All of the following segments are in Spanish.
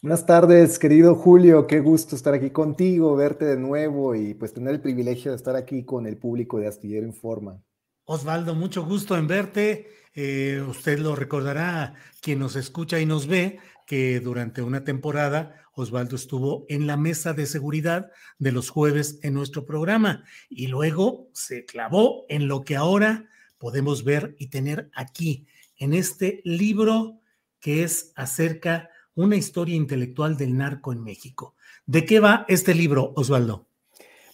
Buenas tardes, querido Julio. Qué gusto estar aquí contigo, verte de nuevo y pues tener el privilegio de estar aquí con el público de Astillero Informa. Osvaldo, mucho gusto en verte. Eh, usted lo recordará, quien nos escucha y nos ve, que durante una temporada Osvaldo estuvo en la mesa de seguridad de los jueves en nuestro programa y luego se clavó en lo que ahora podemos ver y tener aquí, en este libro que es acerca una historia intelectual del narco en México. ¿De qué va este libro, Osvaldo?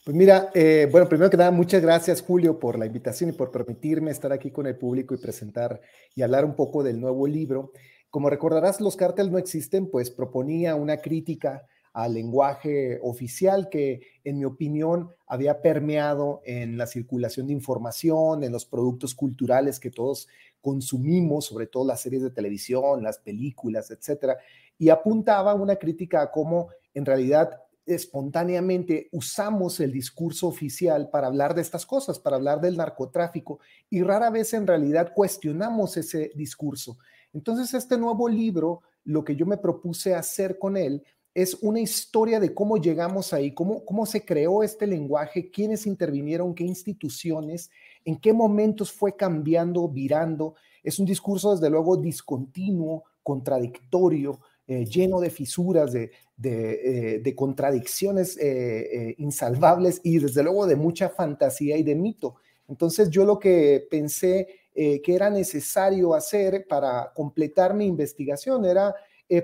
Pues mira, eh, bueno, primero que nada, muchas gracias Julio por la invitación y por permitirme estar aquí con el público y presentar y hablar un poco del nuevo libro. Como recordarás, los cárteles no existen, pues proponía una crítica al lenguaje oficial que, en mi opinión, había permeado en la circulación de información, en los productos culturales que todos consumimos, sobre todo las series de televisión, las películas, etcétera, y apuntaba una crítica a cómo en realidad espontáneamente usamos el discurso oficial para hablar de estas cosas, para hablar del narcotráfico, y rara vez en realidad cuestionamos ese discurso. Entonces, este nuevo libro, lo que yo me propuse hacer con él es una historia de cómo llegamos ahí, cómo, cómo se creó este lenguaje, quiénes intervinieron, qué instituciones, en qué momentos fue cambiando, virando. Es un discurso, desde luego, discontinuo, contradictorio, eh, lleno de fisuras, de, de, eh, contradicciones eh, insalvables y desde luego de mucha fantasía y de mito. Entonces yo lo que pensé que era necesario hacer para completar mi investigación era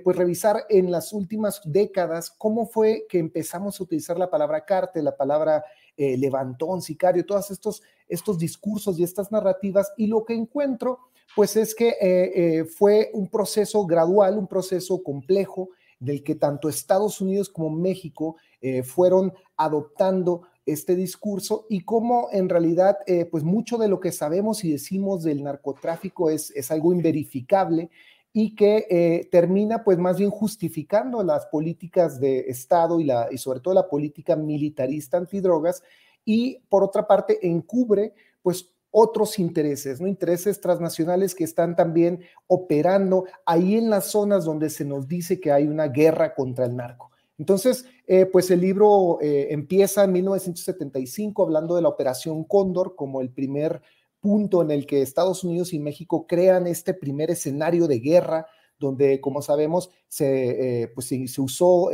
pues revisar en las últimas décadas cómo fue que empezamos a utilizar la palabra cártel, la palabra levantón, sicario, todos estos, estos discursos y estas narrativas y lo que encuentro pues es que eh, eh, fue un proceso gradual, un proceso complejo del que tanto Estados Unidos como México eh, fueron adoptando este discurso y cómo en realidad pues mucho de lo que sabemos y decimos del narcotráfico es, es algo inverificable y que termina pues más bien justificando las políticas de Estado y, la, y sobre todo la política militarista antidrogas y por otra parte encubre pues otros intereses, ¿no? Intereses transnacionales que están también operando ahí en las zonas donde se nos dice que hay una guerra contra el narco. Entonces, eh, pues el libro eh, empieza en 1975 hablando de la Operación Cóndor como el primer punto en el que Estados Unidos y México crean este primer escenario de guerra donde, como sabemos, se, eh, pues, se usó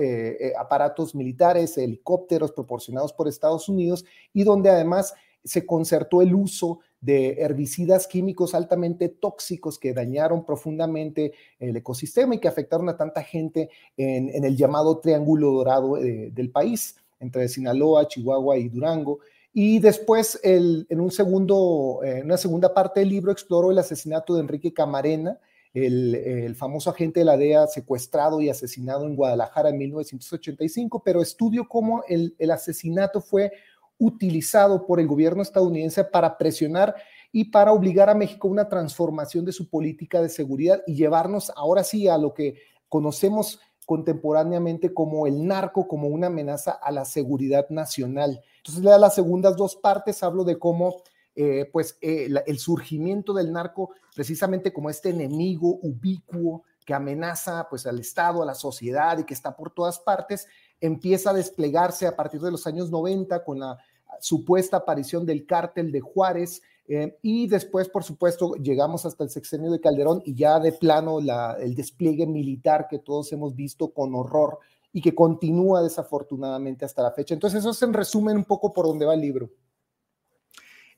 aparatos militares, helicópteros proporcionados por Estados Unidos y donde además se concertó el uso de herbicidas químicos altamente tóxicos que dañaron profundamente el ecosistema y que afectaron a tanta gente en, el llamado Triángulo Dorado eh, del país, entre Sinaloa, Chihuahua y Durango. Y después, en un segundo, una segunda parte del libro, exploró el asesinato de Enrique Camarena, el, famoso agente de la DEA secuestrado y asesinado en Guadalajara en 1985, pero estudio cómo el, el asesinato fue utilizado por el gobierno estadounidense para presionar y para obligar a México a una transformación de su política de seguridad y llevarnos ahora sí a lo que conocemos contemporáneamente como el narco, como una amenaza a la seguridad nacional. Entonces, le da las segundas dos partes, hablo de cómo eh, pues, eh, el surgimiento del narco, precisamente como este enemigo ubicuo que amenaza pues al Estado, a la sociedad y que está por todas partes, empieza a desplegarse a partir de los años 90 con la supuesta aparición del cártel de Juárez, eh, y después, por supuesto, llegamos hasta el sexenio de Calderón y ya de plano el despliegue militar que todos hemos visto con horror y que continúa desafortunadamente hasta la fecha. Entonces, eso es en resumen un poco por dónde va el libro.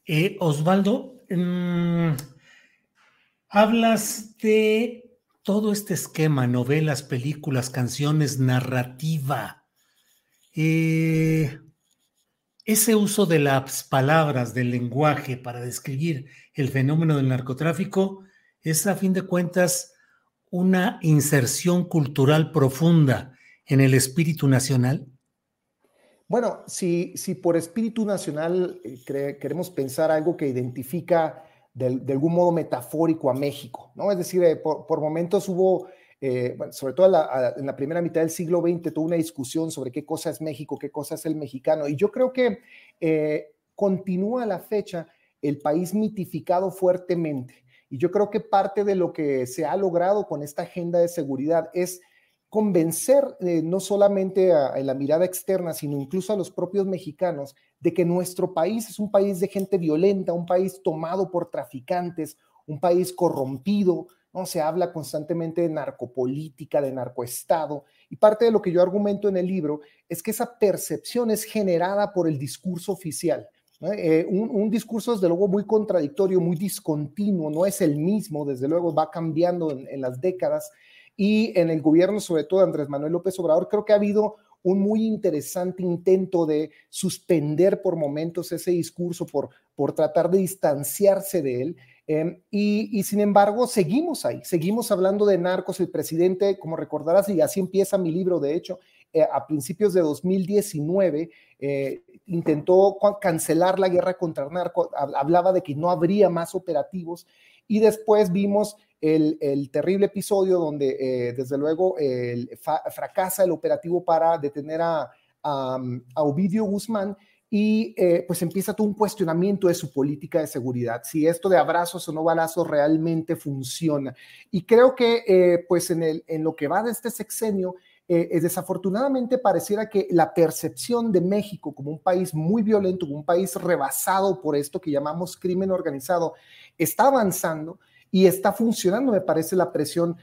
Eh, Osvaldo, mm, hablas de todo este esquema, novelas, películas, canciones, narrativa. Eh, ese uso de las palabras, del lenguaje para describir el fenómeno del narcotráfico es a fin de cuentas una inserción cultural profunda en el espíritu nacional? Bueno, si, si por espíritu nacional eh, queremos pensar algo que identifica de, algún modo metafórico a México, ¿no? Es decir, eh, por, momentos hubo eh, sobre todo en la primera mitad del siglo XX, tuvo una discusión sobre qué cosa es México, qué cosa es el mexicano. Y yo creo que eh, continúa la fecha el país mitificado fuertemente. Y yo creo que parte de lo que se ha logrado con esta agenda de seguridad es convencer eh, no solamente a, a, la mirada externa, sino incluso a los propios mexicanos de que nuestro país es un país de gente violenta, un país tomado por traficantes, un país corrompido, ¿no? Se habla constantemente de narcopolítica, de narcoestado, y parte de lo que yo argumento en el libro es que esa percepción es generada por el discurso oficial. Eh, un, discurso, desde luego, muy contradictorio, muy discontinuo, no es el mismo, desde luego va cambiando en, las décadas, y en el gobierno, sobre todo Andrés Manuel López Obrador, creo que ha habido un muy interesante intento de suspender por momentos ese discurso, por tratar de distanciarse de él. Em, y, sin embargo, seguimos ahí, seguimos hablando de narcos. El presidente, como recordarás, y así empieza mi libro, de hecho, eh, a principios de 2019, eh, intentó cancelar la guerra contra el narco, hablaba de que no habría más operativos y después vimos el, terrible episodio donde, eh, desde luego, fracasa el operativo para detener a, a Ovidio Guzmán y eh, pues empieza todo un cuestionamiento de su política de seguridad, si esto de abrazos o no balazos realmente funciona. Y creo que eh, pues en, el, en lo que va de este sexenio, eh, desafortunadamente pareciera que la percepción de México como un país muy violento, como un país rebasado por esto que llamamos crimen organizado, está avanzando y está funcionando, me parece, la presión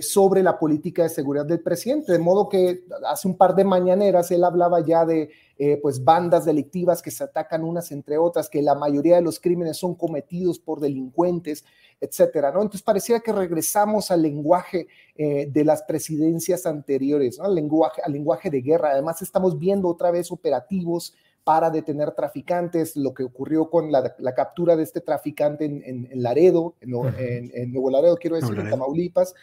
sobre la política de seguridad del presidente. De modo que hace un par de mañaneras él hablaba ya de eh, pues bandas delictivas que se atacan unas entre otras, que la mayoría de los crímenes son cometidos por delincuentes, etcétera, ¿no? Entonces parecía que regresamos al lenguaje eh, de las presidencias anteriores, al lenguaje de guerra. Además estamos viendo otra vez operativos para detener traficantes, lo que ocurrió con la, captura de este traficante en, Laredo, en, Nuevo Laredo, quiero decir, en Tamaulipas.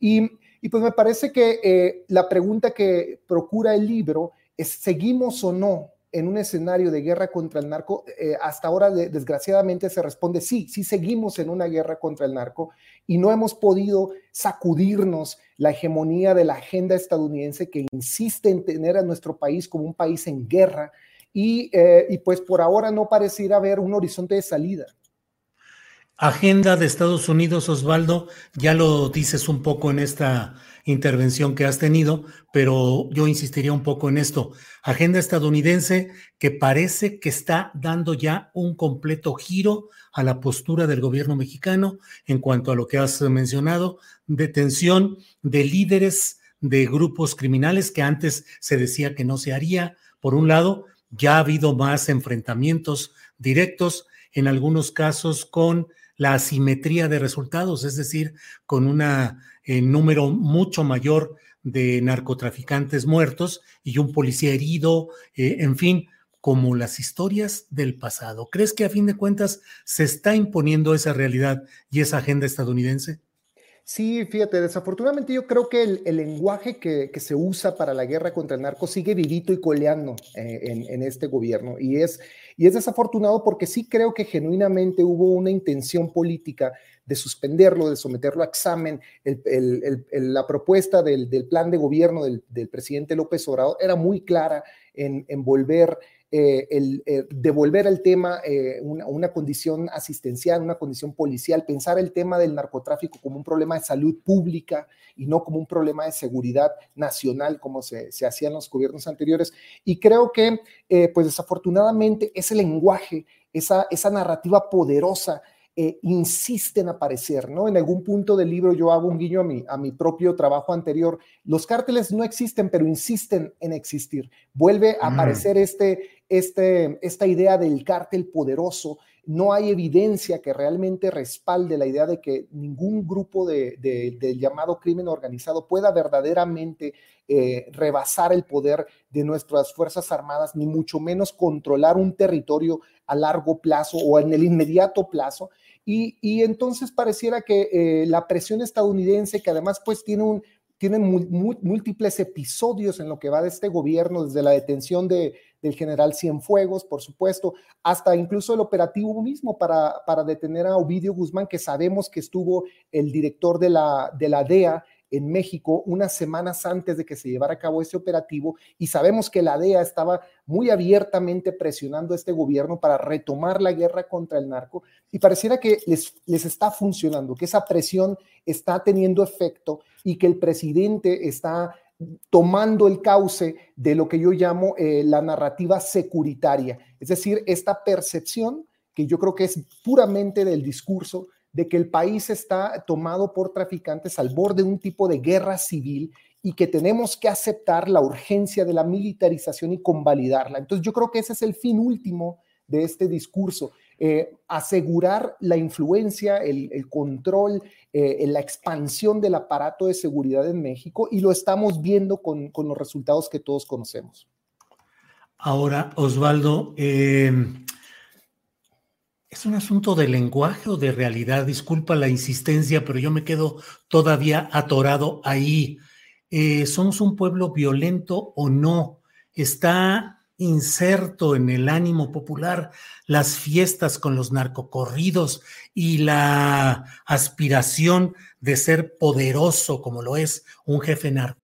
Y, y, pues me parece que eh, la pregunta que procura el libro ¿seguimos o no en un escenario de guerra contra el narco? Eh, hasta ahora, desgraciadamente, se responde sí, sí seguimos en una guerra contra el narco y no hemos podido sacudirnos la hegemonía de la agenda estadounidense que insiste en tener a nuestro país como un país en guerra y, eh, y pues por ahora no pareciera haber un horizonte de salida. Agenda de Estados Unidos, Osvaldo, ya lo dices un poco en esta intervención que has tenido, pero yo insistiría un poco en esto. Agenda estadounidense que parece que está dando ya un completo giro a la postura del gobierno mexicano en cuanto a lo que has mencionado, detención de líderes de grupos criminales que antes se decía que no se haría. Por un lado, ya ha habido más enfrentamientos directos, en algunos casos con la asimetría de resultados, es decir, con un eh, número mucho mayor de narcotraficantes muertos y un policía herido, eh, en fin, como las historias del pasado. ¿Crees que a fin de cuentas se está imponiendo esa realidad y esa agenda estadounidense? Sí, fíjate, desafortunadamente yo creo que el, lenguaje que, se usa para la guerra contra el narco sigue vivito y coleando eh, en, este gobierno. Y es, y es desafortunado porque sí creo que genuinamente hubo una intención política de suspenderlo, de someterlo a examen. la propuesta del, plan de gobierno del, presidente López Obrador era muy clara en, en volver eh, el, eh, devolver al tema eh, una, condición asistencial, una condición policial, pensar el tema del narcotráfico como un problema de salud pública y no como un problema de seguridad nacional como se, se hacía en los gobiernos anteriores. Y creo que, pues desafortunadamente, ese lenguaje, esa, esa narrativa poderosa eh, insiste en aparecer, ¿no? En algún punto del libro yo hago un guiño a mi, a mi propio trabajo anterior. Los cárteles no existen, pero insisten en existir. Vuelve a mm. aparecer este, este, esta idea del cártel poderoso. No hay evidencia que realmente respalde la idea de que ningún grupo de, del llamado crimen organizado pueda verdaderamente eh, rebasar el poder de nuestras Fuerzas Armadas, ni mucho menos controlar un territorio a largo plazo o en el inmediato plazo. Y, entonces pareciera que eh, la presión estadounidense, que además pues tiene un, tiene múltiples episodios en lo que va de este gobierno, desde la detención de, del general Cienfuegos, por supuesto, hasta incluso el operativo mismo para, para detener a Ovidio Guzmán, que sabemos que estuvo el director de la, de la DEA en México unas semanas antes de que se llevara a cabo ese operativo y sabemos que la DEA estaba muy abiertamente presionando a este gobierno para retomar la guerra contra el narco y pareciera que les, les está funcionando, que esa presión está teniendo efecto y que el presidente está tomando el cauce de lo que yo llamo eh, la narrativa securitaria, es decir, esta percepción que yo creo que es puramente del discurso de que el país está tomado por traficantes al borde de un tipo de guerra civil y que tenemos que aceptar la urgencia de la militarización y convalidarla. Entonces yo creo que ese es el fin último de este discurso, eh, asegurar la influencia, el, control, eh, la expansión del aparato de seguridad en México y lo estamos viendo con, los resultados que todos conocemos. Ahora, Osvaldo, eh, ¿Es un asunto de lenguaje o de realidad? Disculpa la insistencia, pero yo me quedo todavía atorado ahí. Eh, ¿Somos un pueblo violento o no? ¿Está inserto en el ánimo popular las fiestas con los narcocorridos y la aspiración de ser poderoso como lo es un jefe narco?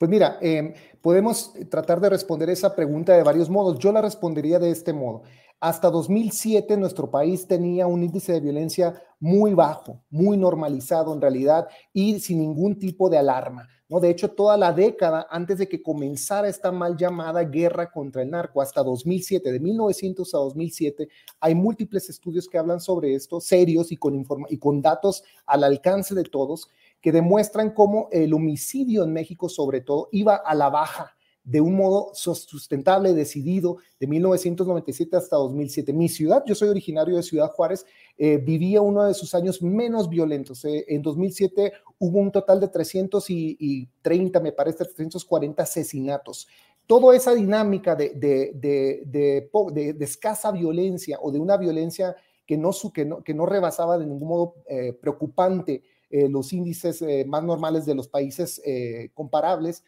Pues mira, em, podemos tratar de responder esa pregunta de varios modos. Yo la respondería de este modo. Hasta 2007 nuestro país tenía un índice de violencia muy bajo, muy normalizado en realidad y sin ningún tipo de alarma. ¿no? De hecho, toda la década antes de que comenzara esta mal llamada guerra contra el narco, hasta 2007, de 1900 a 2007, hay múltiples estudios que hablan sobre esto, serios y con, y con datos al alcance de todos, que demuestran cómo el homicidio en México, sobre todo, iba a la baja de un modo sustentable, decidido, de 1997 hasta 2007. Mi ciudad, yo soy originario de Ciudad Juárez, eh, vivía uno de sus años menos violentos. Eh, en 2007 hubo un total de 330, me parece, 340 asesinatos. Toda esa dinámica de, escasa violencia o de una violencia que no, que no, que no rebasaba de ningún modo eh, preocupante eh, los índices eh, más normales de los países eh, comparables,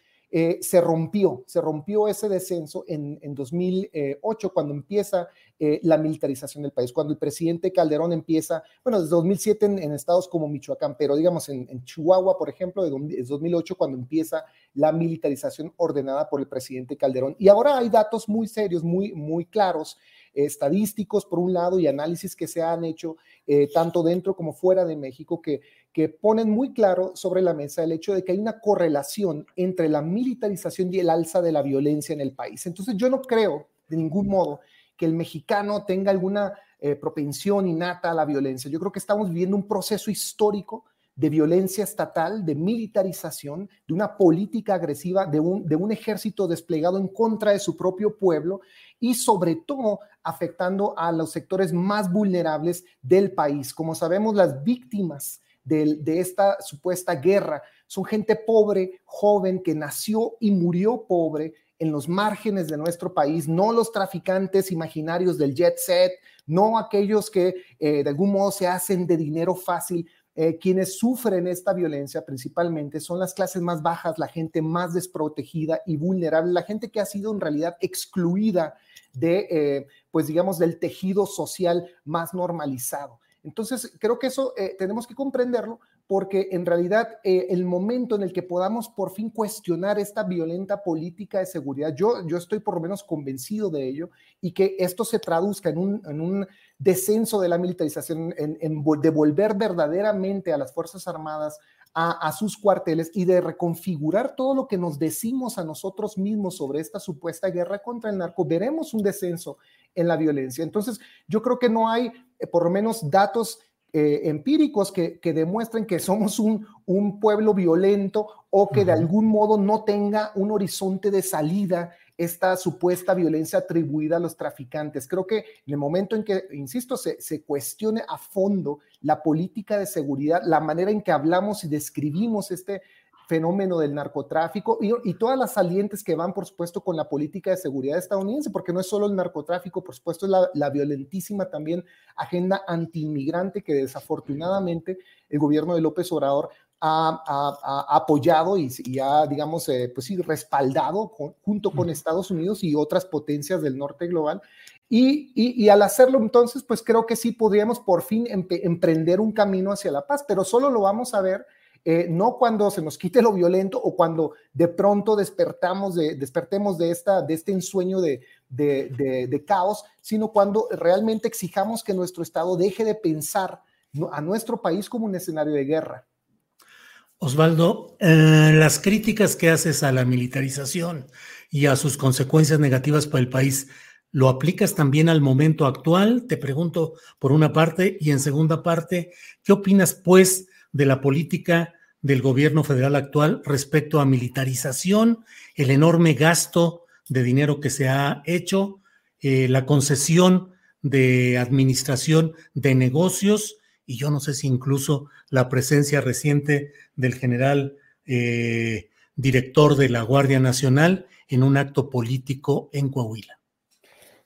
se rompió, se rompió ese descenso en, 2008 cuando empieza la militarización del país, cuando el presidente Calderón empieza, bueno, desde 2007 en, estados como Michoacán, pero digamos en, Chihuahua, por ejemplo, de 2008 cuando empieza la militarización ordenada por el presidente Calderón. Y ahora hay datos muy serios, muy, muy claros estadísticos, por un lado, y análisis que se han hecho eh, tanto dentro como fuera de México, que, que ponen muy claro sobre la mesa el hecho de que hay una correlación entre la militarización y el alza de la violencia en el país. Entonces yo no creo de ningún modo que el mexicano tenga alguna eh, propensión innata a la violencia. Yo creo que estamos viviendo un proceso histórico de violencia estatal, de militarización, de una política agresiva, de un, de un ejército desplegado en contra de su propio pueblo y sobre todo afectando a los sectores más vulnerables del país. Como sabemos, las víctimas de, esta supuesta guerra son gente pobre, joven, que nació y murió pobre en los márgenes de nuestro país, no los traficantes imaginarios del jet set, no aquellos que eh, de algún modo se hacen de dinero fácil, eh, quienes sufren esta violencia principalmente son las clases más bajas, la gente más desprotegida y vulnerable, la gente que ha sido en realidad excluida de, eh, pues digamos, del tejido social más normalizado. Entonces, creo que eso eh, tenemos que comprenderlo porque en realidad el momento en el que podamos por fin cuestionar esta violenta política de seguridad, yo, yo estoy por lo menos convencido de ello y que esto se traduzca en un, en un descenso de la militarización, en, devolver verdaderamente a las Fuerzas Armadas a, sus cuarteles y de reconfigurar todo lo que nos decimos a nosotros mismos sobre esta supuesta guerra contra el narco, veremos un descenso en la violencia. Entonces, yo creo que no hay, eh, por lo menos, datos eh, empíricos que, que, demuestren que somos un, un pueblo violento o que de algún modo no tenga un horizonte de salida esta supuesta violencia atribuida a los traficantes. Creo que en el momento en que, insisto, se, se, cuestione a fondo la política de seguridad, la manera en que hablamos y describimos este fenómeno del narcotráfico y, y, todas las salientes que van, por supuesto, con la política de seguridad estadounidense, porque no es solo el narcotráfico, por supuesto, es la, la violentísima también agenda antiinmigrante que desafortunadamente el gobierno de López Obrador ha, apoyado y, ha, digamos, eh, pues sí, respaldado junto con Estados Unidos y otras potencias del norte global. Y, y, al hacerlo entonces, pues creo que sí podríamos por fin emprender un camino hacia la paz, pero solo lo vamos a ver eh, no cuando se nos quite lo violento o cuando de pronto despertamos de, despertemos de, esta, de este ensueño de, de, de caos, sino cuando realmente exijamos que nuestro Estado deje de pensar a nuestro país como un escenario de guerra. Osvaldo, eh, las críticas que haces a la militarización y a sus consecuencias negativas para el país, ¿lo aplicas también al momento actual? Te pregunto por una parte y en segunda parte, ¿qué opinas pues de la política del gobierno federal actual respecto a militarización, el enorme gasto de dinero que se ha hecho, eh, la concesión de administración de negocios y yo no sé si incluso la presencia reciente del general eh, director de la Guardia Nacional en un acto político en Coahuila.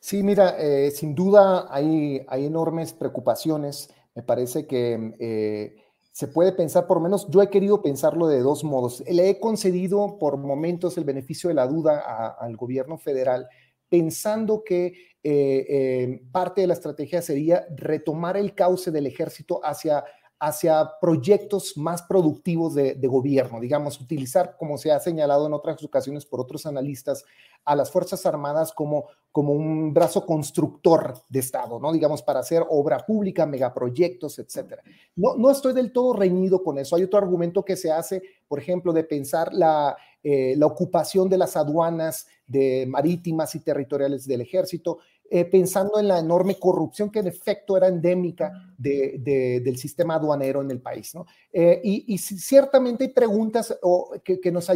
Sí, mira, eh, sin duda hay, hay, enormes preocupaciones. Me parece que se puede pensar, por menos yo he querido pensarlo de dos modos. Le he concedido por momentos el beneficio de la duda al gobierno federal, pensando que eh, eh, parte de la estrategia sería retomar el cauce del ejército hacia, hacia proyectos más productivos de, gobierno, digamos, utilizar, como se ha señalado en otras ocasiones por otros analistas, a las Fuerzas Armadas como, como un brazo constructor de Estado, ¿no? Digamos, para hacer obra pública, megaproyectos, etcétera. No, no estoy del todo reñido con eso. Hay otro argumento que se hace, por ejemplo, de pensar la, eh, la ocupación de las aduanas de marítimas y territoriales del ejército, eh, pensando en la enorme corrupción que en efecto era endémica de, del sistema aduanero en el país. ¿no? Eh, y, ciertamente hay preguntas que, nos,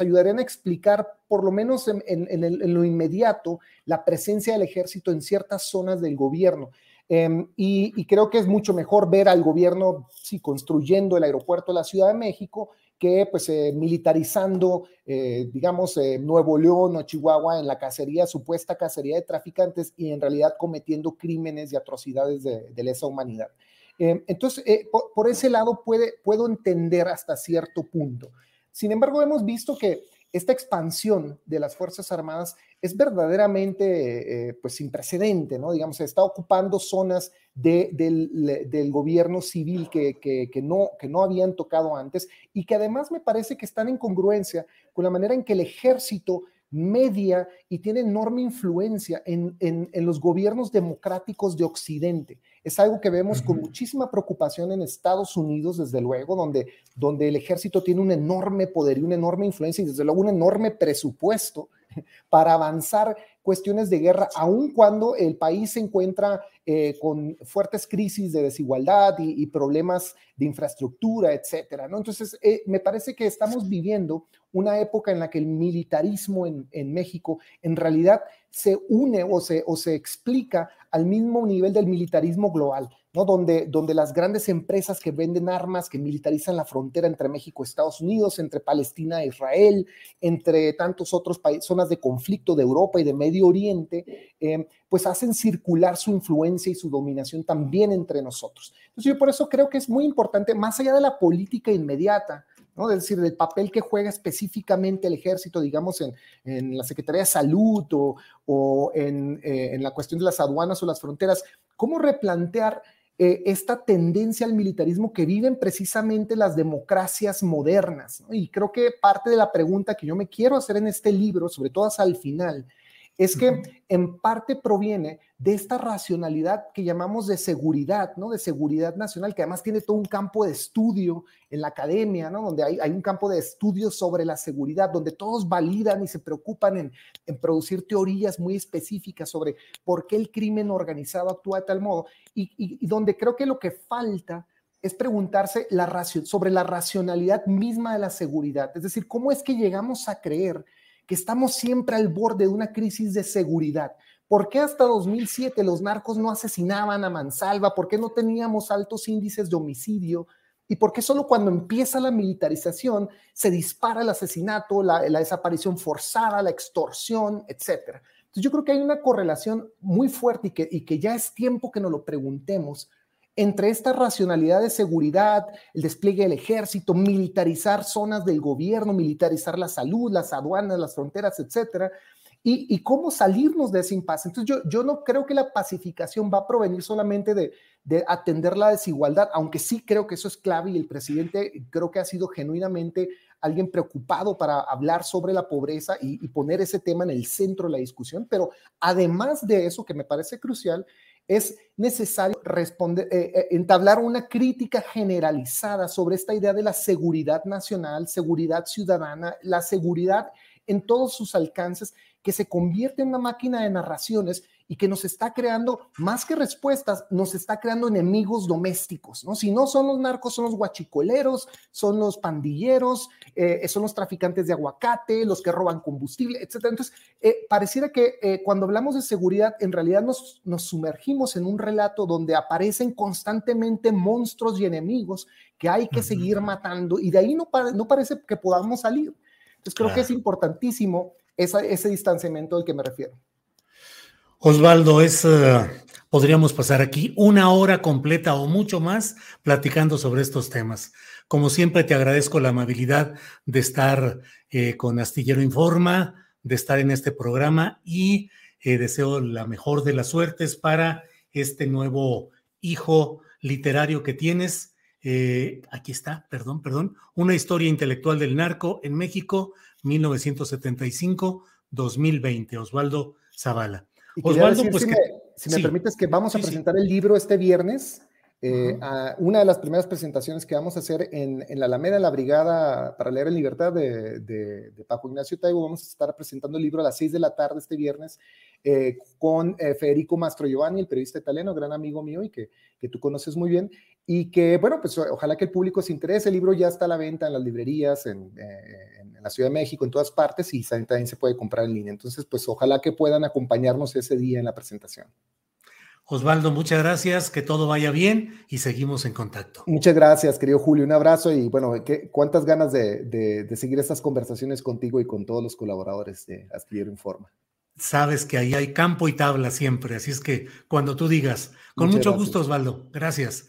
ayudarían a explicar, por lo menos en, lo inmediato, la presencia del ejército en ciertas zonas del gobierno. Em, y, y, creo que es mucho mejor ver al gobierno sí, construyendo el aeropuerto de la Ciudad de México que pues eh, militarizando, eh, digamos, eh, Nuevo León o Chihuahua en la cacería, supuesta cacería de traficantes y en realidad cometiendo crímenes y atrocidades de, lesa humanidad. entonces, por, ese lado puedo entender hasta cierto punto. Sin embargo, hemos visto que esta expansión de las Fuerzas Armadas es verdaderamente eh, pues sin precedente, ¿no? Digamos, se está ocupando zonas del, gobierno civil que, que, no, que no habían tocado antes y que además me parece que están en congruencia con la manera en que el ejército media y tiene enorme influencia en, los gobiernos democráticos de Occidente. Es algo que vemos con muchísima preocupación en Estados Unidos, desde luego, donde, donde el ejército tiene un enorme poder y una enorme influencia y desde luego un enorme presupuesto para avanzar cuestiones de guerra, aun cuando el país se encuentra eh, con fuertes crisis de desigualdad y, problemas de infraestructura, etcétera. ¿no? Entonces, eh, me parece que estamos viviendo una época en la que el militarismo en, en México en realidad se une o se, o se explica al mismo nivel del militarismo global. ¿no? Donde, donde las grandes empresas que venden armas, que militarizan la frontera entre México y Estados Unidos, entre Palestina e Israel, entre tantos otros países, zonas de conflicto de Europa y de Medio Oriente, eh, pues hacen circular su influencia y su dominación también entre nosotros. Entonces yo por eso creo que es muy importante, más allá de la política inmediata, ¿no? Es decir, del papel que juega específicamente el ejército, digamos, en, en la Secretaría de Salud o, o en, eh, en, la cuestión de las aduanas o las fronteras, ¿cómo replantear eh, esta tendencia al militarismo que viven precisamente las democracias modernas. Y creo que parte de la pregunta que yo me quiero hacer en este libro, sobre todo hasta el final, es que en parte proviene de esta racionalidad que llamamos de seguridad, ¿no? De seguridad nacional, que además tiene todo un campo de estudio en la academia, ¿no? Donde hay, un campo de estudio sobre la seguridad, donde todos validan y se preocupan en, producir teorías muy específicas sobre por qué el crimen organizado actúa de tal modo, y, donde creo que lo que falta es preguntarse la sobre la racionalidad misma de la seguridad, es decir, cómo es que llegamos a creer que estamos siempre al borde de una crisis de seguridad. ¿Por qué hasta 2007 los narcos no asesinaban a mansalva? ¿Por qué no teníamos altos índices de homicidio? ¿Y por qué solo cuando empieza la militarización se dispara el asesinato, la, desaparición forzada, la extorsión, etcétera? Entonces yo creo que hay una correlación muy fuerte y que, y que ya es tiempo que nos lo preguntemos entre esta racionalidad de seguridad, el despliegue del ejército, militarizar zonas del gobierno, militarizar la salud, las aduanas, las fronteras, etcétera, y, cómo salirnos de ese impasse. Entonces, yo, no creo que la pacificación va a provenir solamente de, atender la desigualdad, aunque sí creo que eso es clave y el presidente creo que ha sido genuinamente alguien preocupado para hablar sobre la pobreza y poner ese tema en el centro de la discusión, pero además de eso, que me parece crucial, es necesario responder, eh, eh, entablar una crítica generalizada sobre esta idea de la seguridad nacional, seguridad ciudadana, la seguridad en todos sus alcances, que se convierte en una máquina de narraciones y que nos está creando, más que respuestas, nos está creando enemigos domésticos, ¿no? Si no son los narcos, son los guachicoleros, son los pandilleros, eh, son los traficantes de aguacate, los que roban combustible, etc. Entonces, eh, pareciera que eh, cuando hablamos de seguridad, en realidad nos, nos sumergimos en un relato donde aparecen constantemente monstruos y enemigos que hay que seguir matando y de ahí no, no parece que podamos salir. Entonces, creo que es importantísimo ese distanciamiento al que me refiero. Osvaldo, es, eh, podríamos pasar aquí una hora completa o mucho más platicando sobre estos temas. Como siempre, te agradezco la amabilidad de estar eh, con Astillero Informa, de estar en este programa y eh, deseo la mejor de las suertes para este nuevo hijo literario que tienes. aquí está, perdón, perdón, una historia intelectual del narco en México, 1975-2020, Osvaldo Zavala. Osvaldo, pues si, me, si me permites que vamos a presentar el libro este viernes. Eh, una de las primeras presentaciones que vamos a hacer en, en, la Alameda, en la Brigada para Leer en Libertad de, de, de, Paco Ignacio Taibo, vamos a estar presentando el libro a las 6 de la tarde este viernes eh, con eh, Federico Mastro Giovanni, el periodista italiano, gran amigo mío y que, que tú conoces muy bien. Y que, bueno, pues ojalá que el público se interese. El libro ya está a la venta en las librerías, en, en, la Ciudad de México, en todas partes, y también se puede comprar en línea. Entonces, pues ojalá que puedan acompañarnos ese día en la presentación. Osvaldo, muchas gracias, que todo vaya bien y seguimos en contacto. Muchas gracias, querido Julio, un abrazo y bueno, cuántas ganas de, seguir estas conversaciones contigo y con todos los colaboradores de Astillero Informa. Sabes que ahí hay campo y tabla siempre, así es que cuando tú digas, con mucho gusto Osvaldo, gracias.